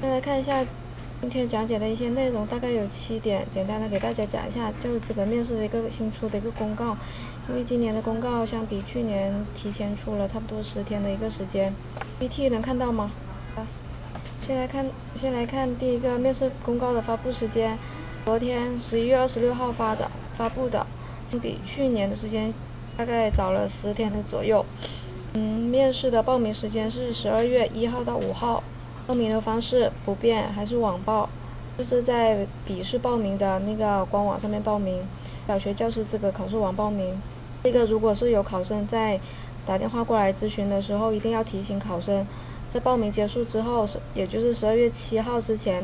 先来看一下今天讲解的一些内容，大概有七点，简单的给大家讲一下，就是这个面试的一个新出的一个公告。因为今年的公告相比去年提前出了差不多十天的一个时间。PPT 能看到吗？啊先来看，先来看第一个面试公告的发布时间，昨天十一月二十六号发的，发布的，相比去年的时间大概早了十天的左右。嗯，面试的报名时间是十二月一号到五号，报名的方式不变，还是网报，就是在笔试报名的那个官网上面报名，小学教师资格考试网报名。这个如果是有考生在打电话过来咨询的时候，一定要提醒考生，在报名结束之后，也就是十二月七号之前，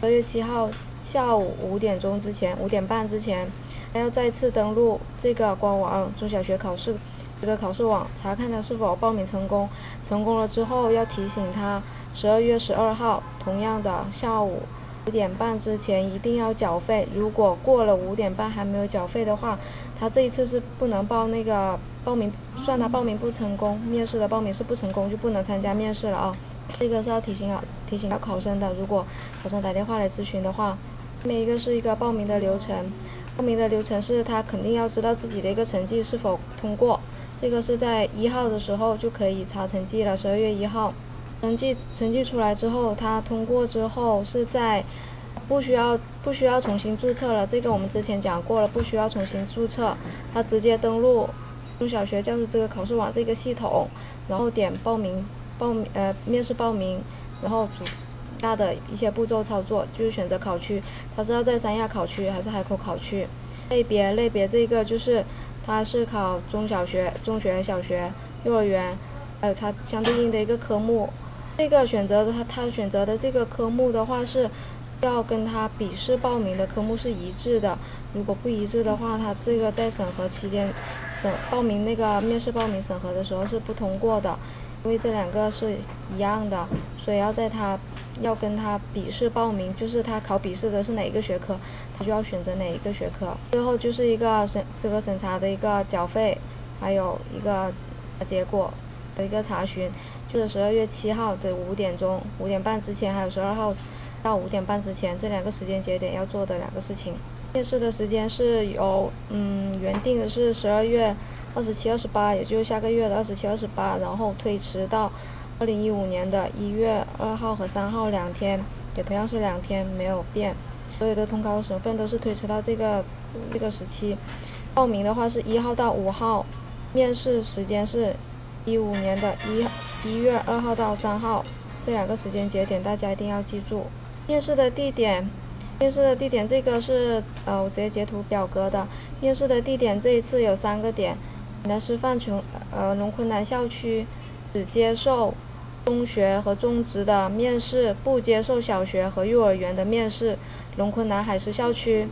十二月七号下午五点钟之前，五点半之前，还要再次登录这个官网中小学考试。这个考试网查看他是否报名成功，成功了之后要提醒他，十二月十二号同样的下午五点半之前一定要缴费，如果过了五点半还没有缴费的话，他这一次是不能报那个报名，算他报名不成功，面试的报名是不成功就不能参加面试了啊，这个是要提醒啊提醒到考生的，如果考生打电话来咨询的话，下面一个是一个报名的流程，报名的流程是他肯定要知道自己的一个成绩是否通过。这个是在一号的时候就可以查成绩了，十二月一号，成绩成绩出来之后，他通过之后是在不需要不需要重新注册了，这个我们之前讲过了，不需要重新注册，他直接登录中小学教师资格考试网这个系统，然后点报名报名呃面试报名，然后主大的一些步骤操作就是选择考区，他是要在三亚考区还是海口考区，类别类别这个就是。它是考中小学、中学、小学、幼儿园，还有它相对应的一个科目。这个选择的他他选择的这个科目的话是，要跟他笔试报名的科目是一致的。如果不一致的话，他这个在审核期间，审报名那个面试报名审核的时候是不通过的。因为这两个是一样的，所以要在他要跟他笔试报名，就是他考笔试的是哪一个学科，他就要选择哪一个学科。最后就是一个审这个审查的一个缴费，还有一个结果的一个查询，是十二月七号的五点钟五点半之前，还有十二号到五点半之前这两个时间节点要做的两个事情。面试的时间是由嗯原定的是十二月。二十七、二十八，也就是下个月的二十七、二十八，然后推迟到二零一五年的一月二号和三号两天，也同样是两天，没有变。所有的通考省份都是推迟到这个这个时期。报名的话是一号到五号，面试时间是一五年的一一月二号到三号，这两个时间节点大家一定要记住。面试的地点，面试的地点这个是呃我直接截图表格的。面试的地点这一次有三个点。海南师范琼呃龙昆南校区只接受中学和中职的面试，不接受小学和幼儿园的面试。龙昆南海师校区，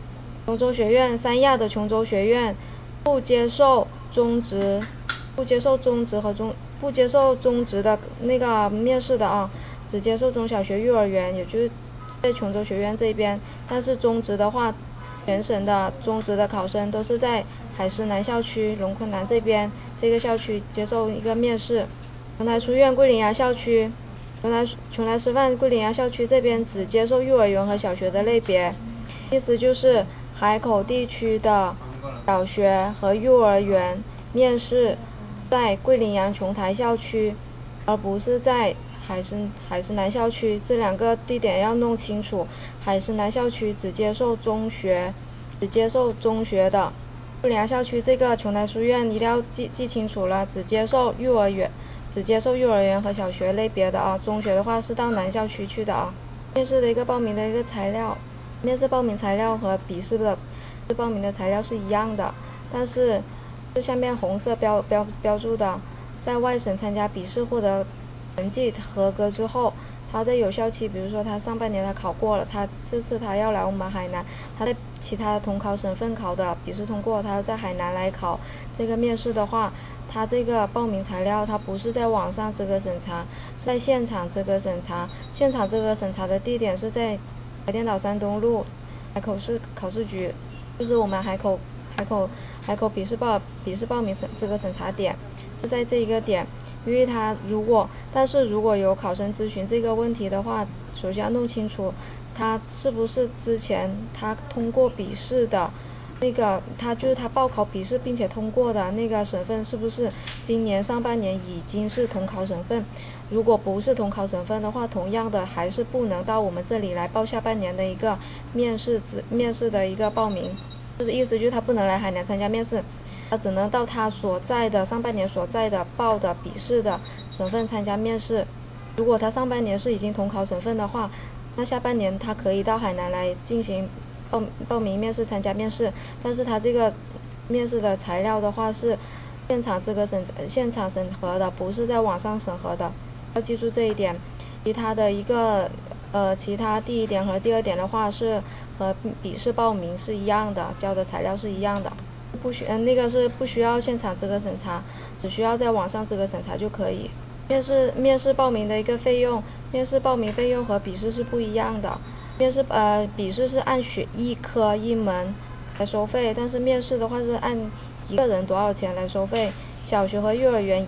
琼州学院三亚的琼州学院不接受中职，不接受中职和中不接受中职的那个面试的啊，只接受中小学、幼儿园，也就是在琼州学院这边。但是中职的话，全省的中职的考生都是在。海师南校区龙昆南这边这个校区接受一个面试，琼台书院桂林崖校区，琼台琼台师范桂林崖校区这边只接受幼儿园和小学的类别，意思就是海口地区的小学和幼儿园面试在桂林阳琼台校区，而不是在海师海师南校区，这两个地点要弄清楚，海师南校区只接受中学，只接受中学的。桂林校区这个琼台书院一定要记记清楚了，只接受幼儿园，只接受幼儿园和小学类别的啊，中学的话是到南校区去的啊。面试的一个报名的一个材料，面试报名材料和笔试的报名的材料是一样的，但是这下面红色标标标注的，在外省参加笔试获得成绩合格之后。他在有效期，比如说他上半年他考过了，他这次他要来我们海南，他在其他同考省份考的笔试通过，他要在海南来考这个面试的话，他这个报名材料他不是在网上资格审查，在现场资格审查，现场资格审查的地点是在海淀岛山东路海口市考试局，就是我们海口海口海口笔试报笔试报名审资格审查点是在这一个点。因为他如果但是如果有考生咨询这个问题的话，首先要弄清楚他是不是之前他通过笔试的。那个他就是他报考笔试并且通过的那个省份是不是今年上半年已经是统考省份？如果不是统考省份的话，同样的还是不能到我们这里来报下半年的一个面试资面试的一个报名，就是意思就是他不能来海南参加面试，他只能到他所在的上半年所在的报的笔试的省份参加面试。如果他上半年是已经统考省份的话，那下半年他可以到海南来进行。报报名面试参加面试，但是他这个面试的材料的话是现场资格审现场审核的，不是在网上审核的，要记住这一点。其他的一个呃其他第一点和第二点的话是和笔试报名是一样的，交的材料是一样的，不需嗯那个是不需要现场资格审查，只需要在网上资格审查就可以。面试面试报名的一个费用，面试报名费用和笔试是不一样的。面试呃笔试是按学一科一门来收费，但是面试的话是按一个人多少钱来收费。小学和幼儿园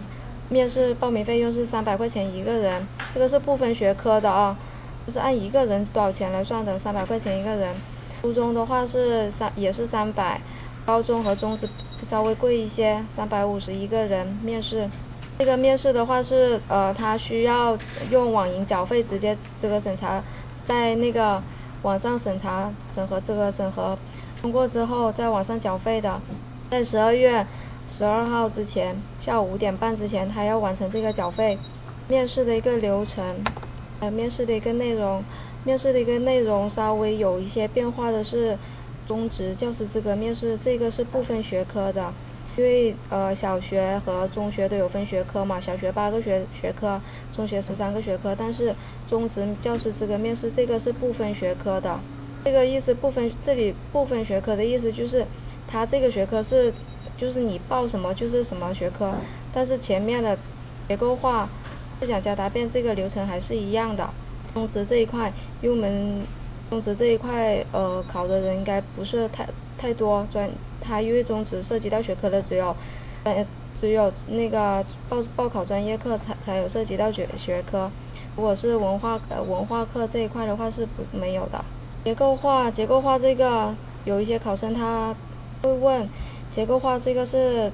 面试报名费用是三百块钱一个人，这个是不分学科的啊，就是按一个人多少钱来算的，三百块钱一个人。初中的话是三也是三百，高中和中职稍微贵一些，三百五十一个人面试。这个面试的话是呃他需要用网银缴费直接资格审查。在那个网上审查审核资格审核通过之后，在网上缴费的，在十二月十二号之前，下午五点半之前，他要完成这个缴费。面试的一个流程，呃，面试的一个内容，面试的一个内容稍微有一些变化的是，中职教师资格面试，这个是不分学科的。因为呃小学和中学都有分学科嘛，小学八个学学科，中学十三个学科，但是中职教师资格面试这个是不分学科的，这个意思不分这里不分学科的意思就是，它这个学科是就是你报什么就是什么学科，但是前面的结构化、思想加答辩这个流程还是一样的。中职这一块入门，中职这一块呃考的人应该不是太太多专。它因为中职涉及到学科的只有，呃，只有那个报报考专业课才才有涉及到学学科，如果是文化呃文化课这一块的话是不没有的。结构化结构化这个有一些考生他会问，结构化这个是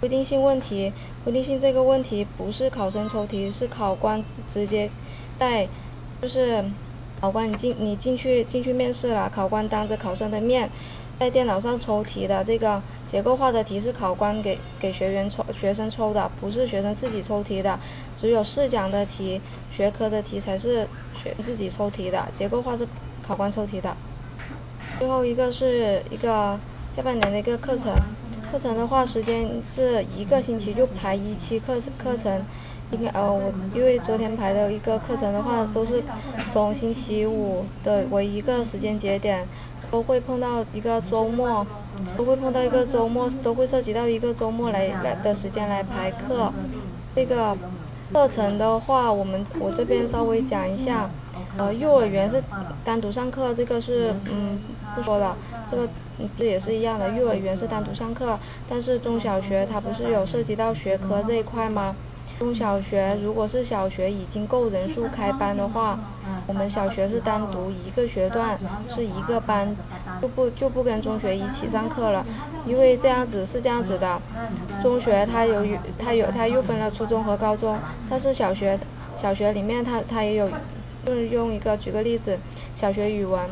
规定性问题，规定性这个问题不是考生抽题，是考官直接带就是考官你进你进去进去面试了，考官当着考生的面。在电脑上抽题的这个结构化的题是考官给给学员抽学生抽的，不是学生自己抽题的。只有试讲的题、学科的题才是学自己抽题的，结构化是考官抽题的。最后一个是一个下半年的一个课程，课程的话时间是一个星期就排一期课课程，应该呃我因为昨天排的一个课程的话都是从星期五的为一个时间节点。都会碰到一个周末，都会碰到一个周末，都会涉及到一个周末来来的时间来排课。这个课程的话，我们我这边稍微讲一下。呃，幼儿园是单独上课，这个是嗯不说了。这个这也是一样的，幼儿园是单独上课，但是中小学它不是有涉及到学科这一块吗？中小学如果是小学已经够人数开班的话，我们小学是单独一个学段是一个班，就不就不跟中学一起上课了，因为这样子是这样子的，中学它有它有它又分了初中和高中，但是小学小学里面它它也有，用用一个举个例子，小学语文。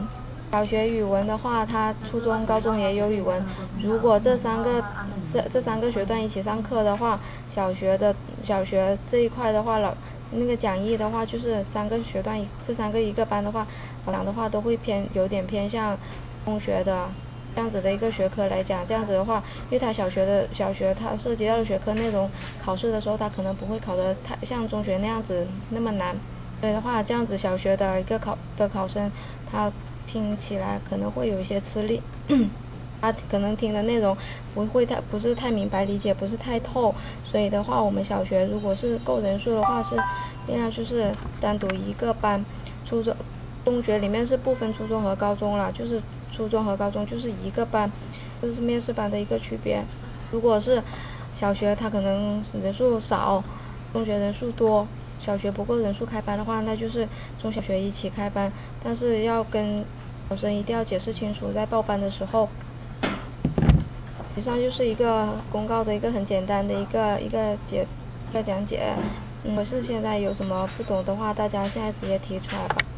小学语文的话，他初中、高中也有语文。如果这三个这这三个学段一起上课的话，小学的小学这一块的话，老那个讲义的话，就是三个学段这三个一个班的话，讲的话都会偏有点偏向中学的这样子的一个学科来讲。这样子的话，因为他小学的小学他涉及到的学科内容，考试的时候他可能不会考的太像中学那样子那么难。所以的话，这样子小学的一个考的考生，他。听起来可能会有一些吃力，他可能听的内容不会太不是太明白理解不是太透，所以的话我们小学如果是够人数的话是尽量就是单独一个班，初中中学里面是不分初中和高中了，就是初中和高中就是一个班，这是面试班的一个区别。如果是小学他可能人数少，中学人数多，小学不够人数开班的话，那就是中小学一起开班，但是要跟考生一定要解释清楚，在报班的时候。以上就是一个公告的一个很简单的一个一个解一个讲解。如果是现在有什么不懂的话，大家现在直接提出来吧。